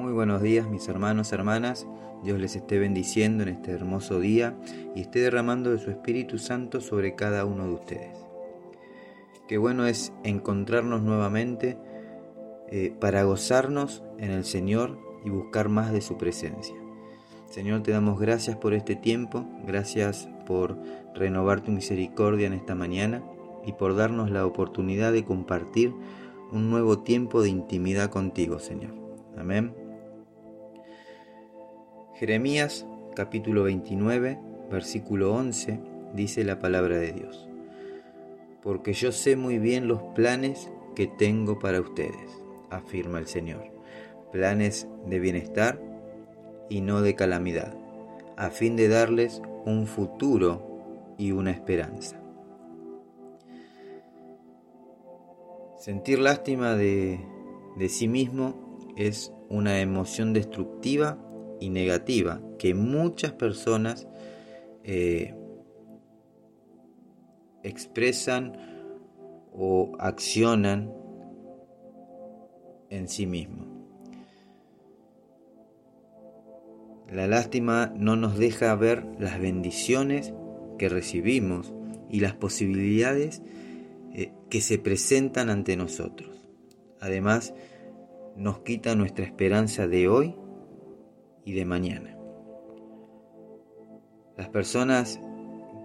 Muy buenos días mis hermanos, hermanas. Dios les esté bendiciendo en este hermoso día y esté derramando de su Espíritu Santo sobre cada uno de ustedes. Qué bueno es encontrarnos nuevamente eh, para gozarnos en el Señor y buscar más de su presencia. Señor, te damos gracias por este tiempo, gracias por renovar tu misericordia en esta mañana y por darnos la oportunidad de compartir un nuevo tiempo de intimidad contigo, Señor. Amén. Jeremías capítulo 29, versículo 11, dice la palabra de Dios. Porque yo sé muy bien los planes que tengo para ustedes, afirma el Señor. Planes de bienestar y no de calamidad, a fin de darles un futuro y una esperanza. Sentir lástima de, de sí mismo es una emoción destructiva y negativa que muchas personas eh, expresan o accionan en sí mismo. La lástima no nos deja ver las bendiciones que recibimos y las posibilidades eh, que se presentan ante nosotros. Además, nos quita nuestra esperanza de hoy y de mañana. Las personas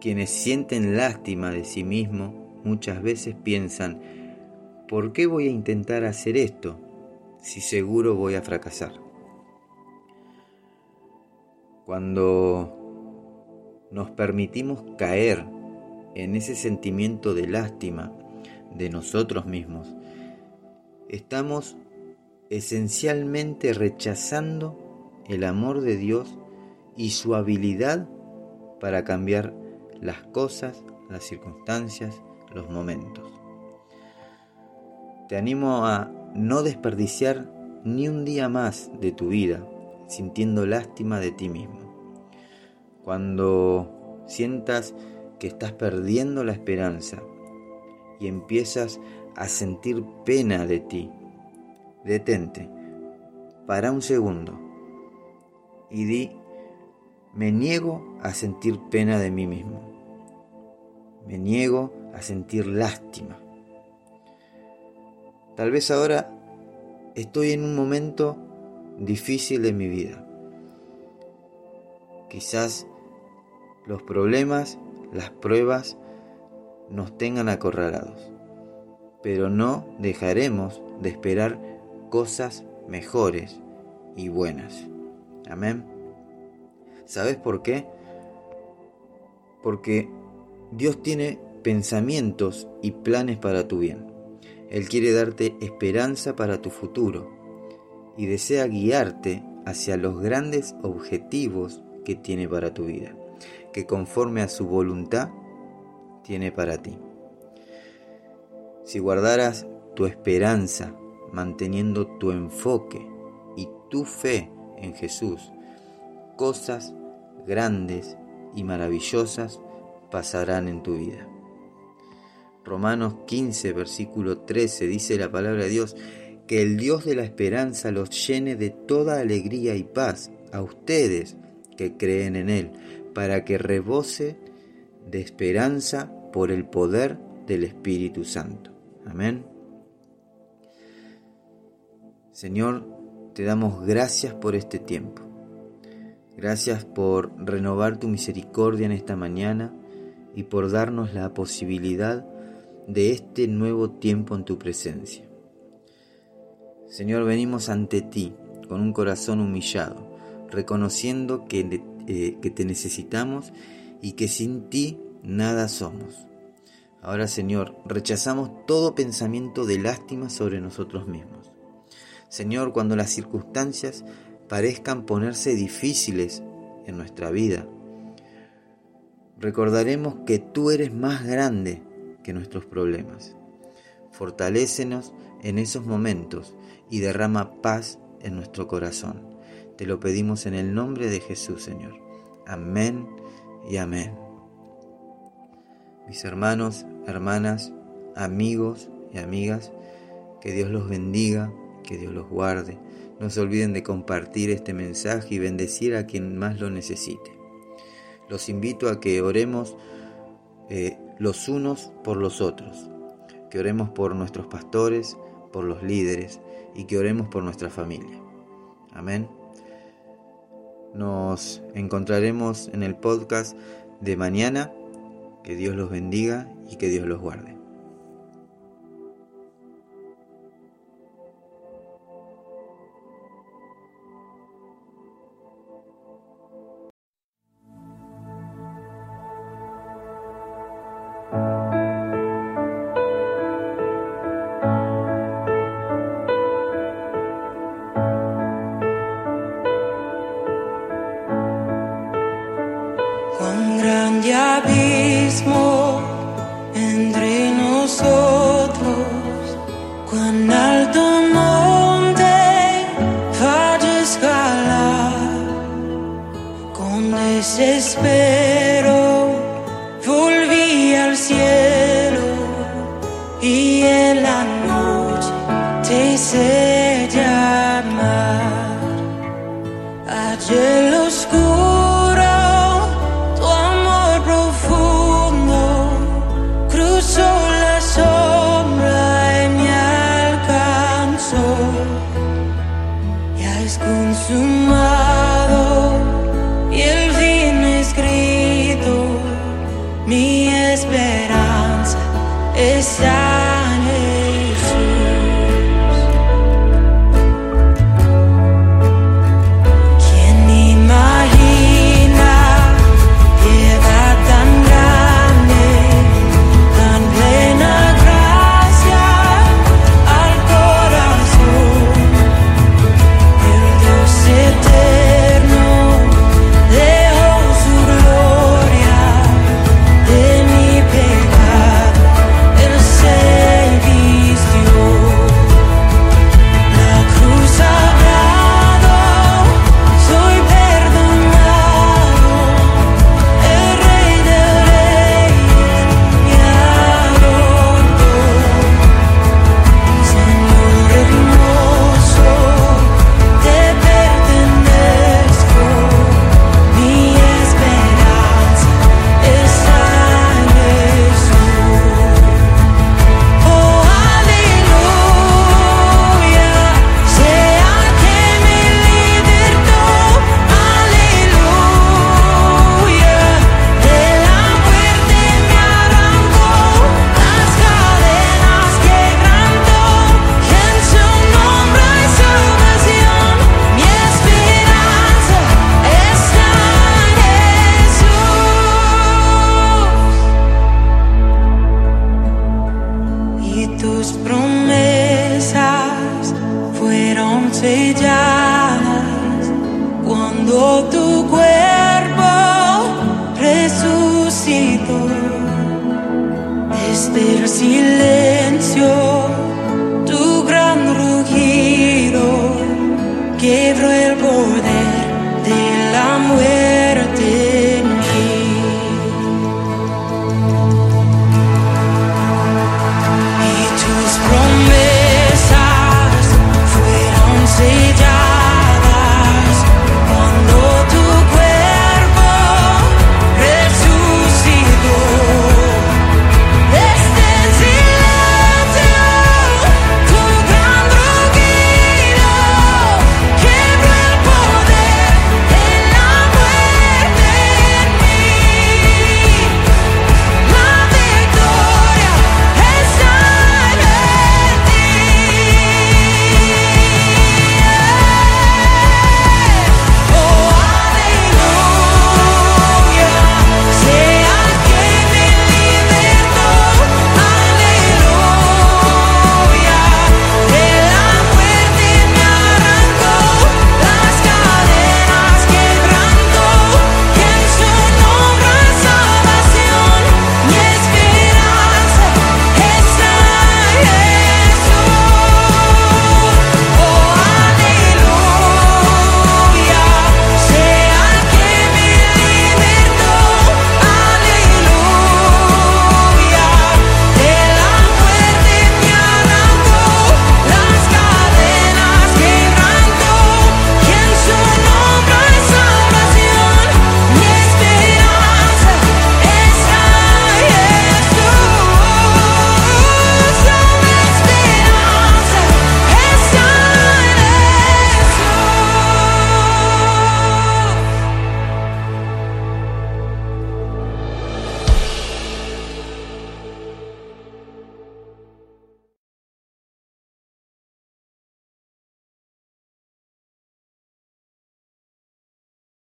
quienes sienten lástima de sí mismos muchas veces piensan, ¿por qué voy a intentar hacer esto si seguro voy a fracasar? Cuando nos permitimos caer en ese sentimiento de lástima de nosotros mismos, estamos esencialmente rechazando el amor de Dios y su habilidad para cambiar las cosas, las circunstancias, los momentos. Te animo a no desperdiciar ni un día más de tu vida sintiendo lástima de ti mismo. Cuando sientas que estás perdiendo la esperanza y empiezas a sentir pena de ti, detente, para un segundo y di, me niego a sentir pena de mí mismo. Me niego a sentir lástima. Tal vez ahora estoy en un momento difícil de mi vida. Quizás los problemas, las pruebas nos tengan acorralados, pero no dejaremos de esperar cosas mejores y buenas. Amén. ¿Sabes por qué? Porque Dios tiene pensamientos y planes para tu bien. Él quiere darte esperanza para tu futuro y desea guiarte hacia los grandes objetivos que tiene para tu vida, que conforme a su voluntad tiene para ti. Si guardaras tu esperanza manteniendo tu enfoque y tu fe en Jesús, cosas grandes y maravillosas pasarán en tu vida. Romanos 15, versículo 13 dice la palabra de Dios, que el Dios de la esperanza los llene de toda alegría y paz a ustedes que creen en Él, para que rebose de esperanza por el poder del Espíritu Santo. Amén. Señor, te damos gracias por este tiempo. Gracias por renovar tu misericordia en esta mañana y por darnos la posibilidad de este nuevo tiempo en tu presencia. Señor, venimos ante ti con un corazón humillado, reconociendo que, eh, que te necesitamos y que sin ti nada somos. Ahora, Señor, rechazamos todo pensamiento de lástima sobre nosotros mismos. Señor, cuando las circunstancias parezcan ponerse difíciles en nuestra vida, recordaremos que tú eres más grande que nuestros problemas. Fortalécenos en esos momentos y derrama paz en nuestro corazón. Te lo pedimos en el nombre de Jesús, Señor. Amén y amén. Mis hermanos, hermanas, amigos y amigas, que Dios los bendiga Que Dios los guarde. No se olviden de compartir este mensaje y bendecir a quien más lo necesite. Los invito a que oremos eh, los unos por los otros, que oremos por nuestros pastores, por los líderes y que oremos por nuestra familia. Amén. Nos encontraremos en el podcast de mañana. Que Dios los bendiga y que Dios los guarde. Abismo entre nosotros, cuán alto monte falla escalar, con desespero volví al cielo. Y en la noche te sé el silencio.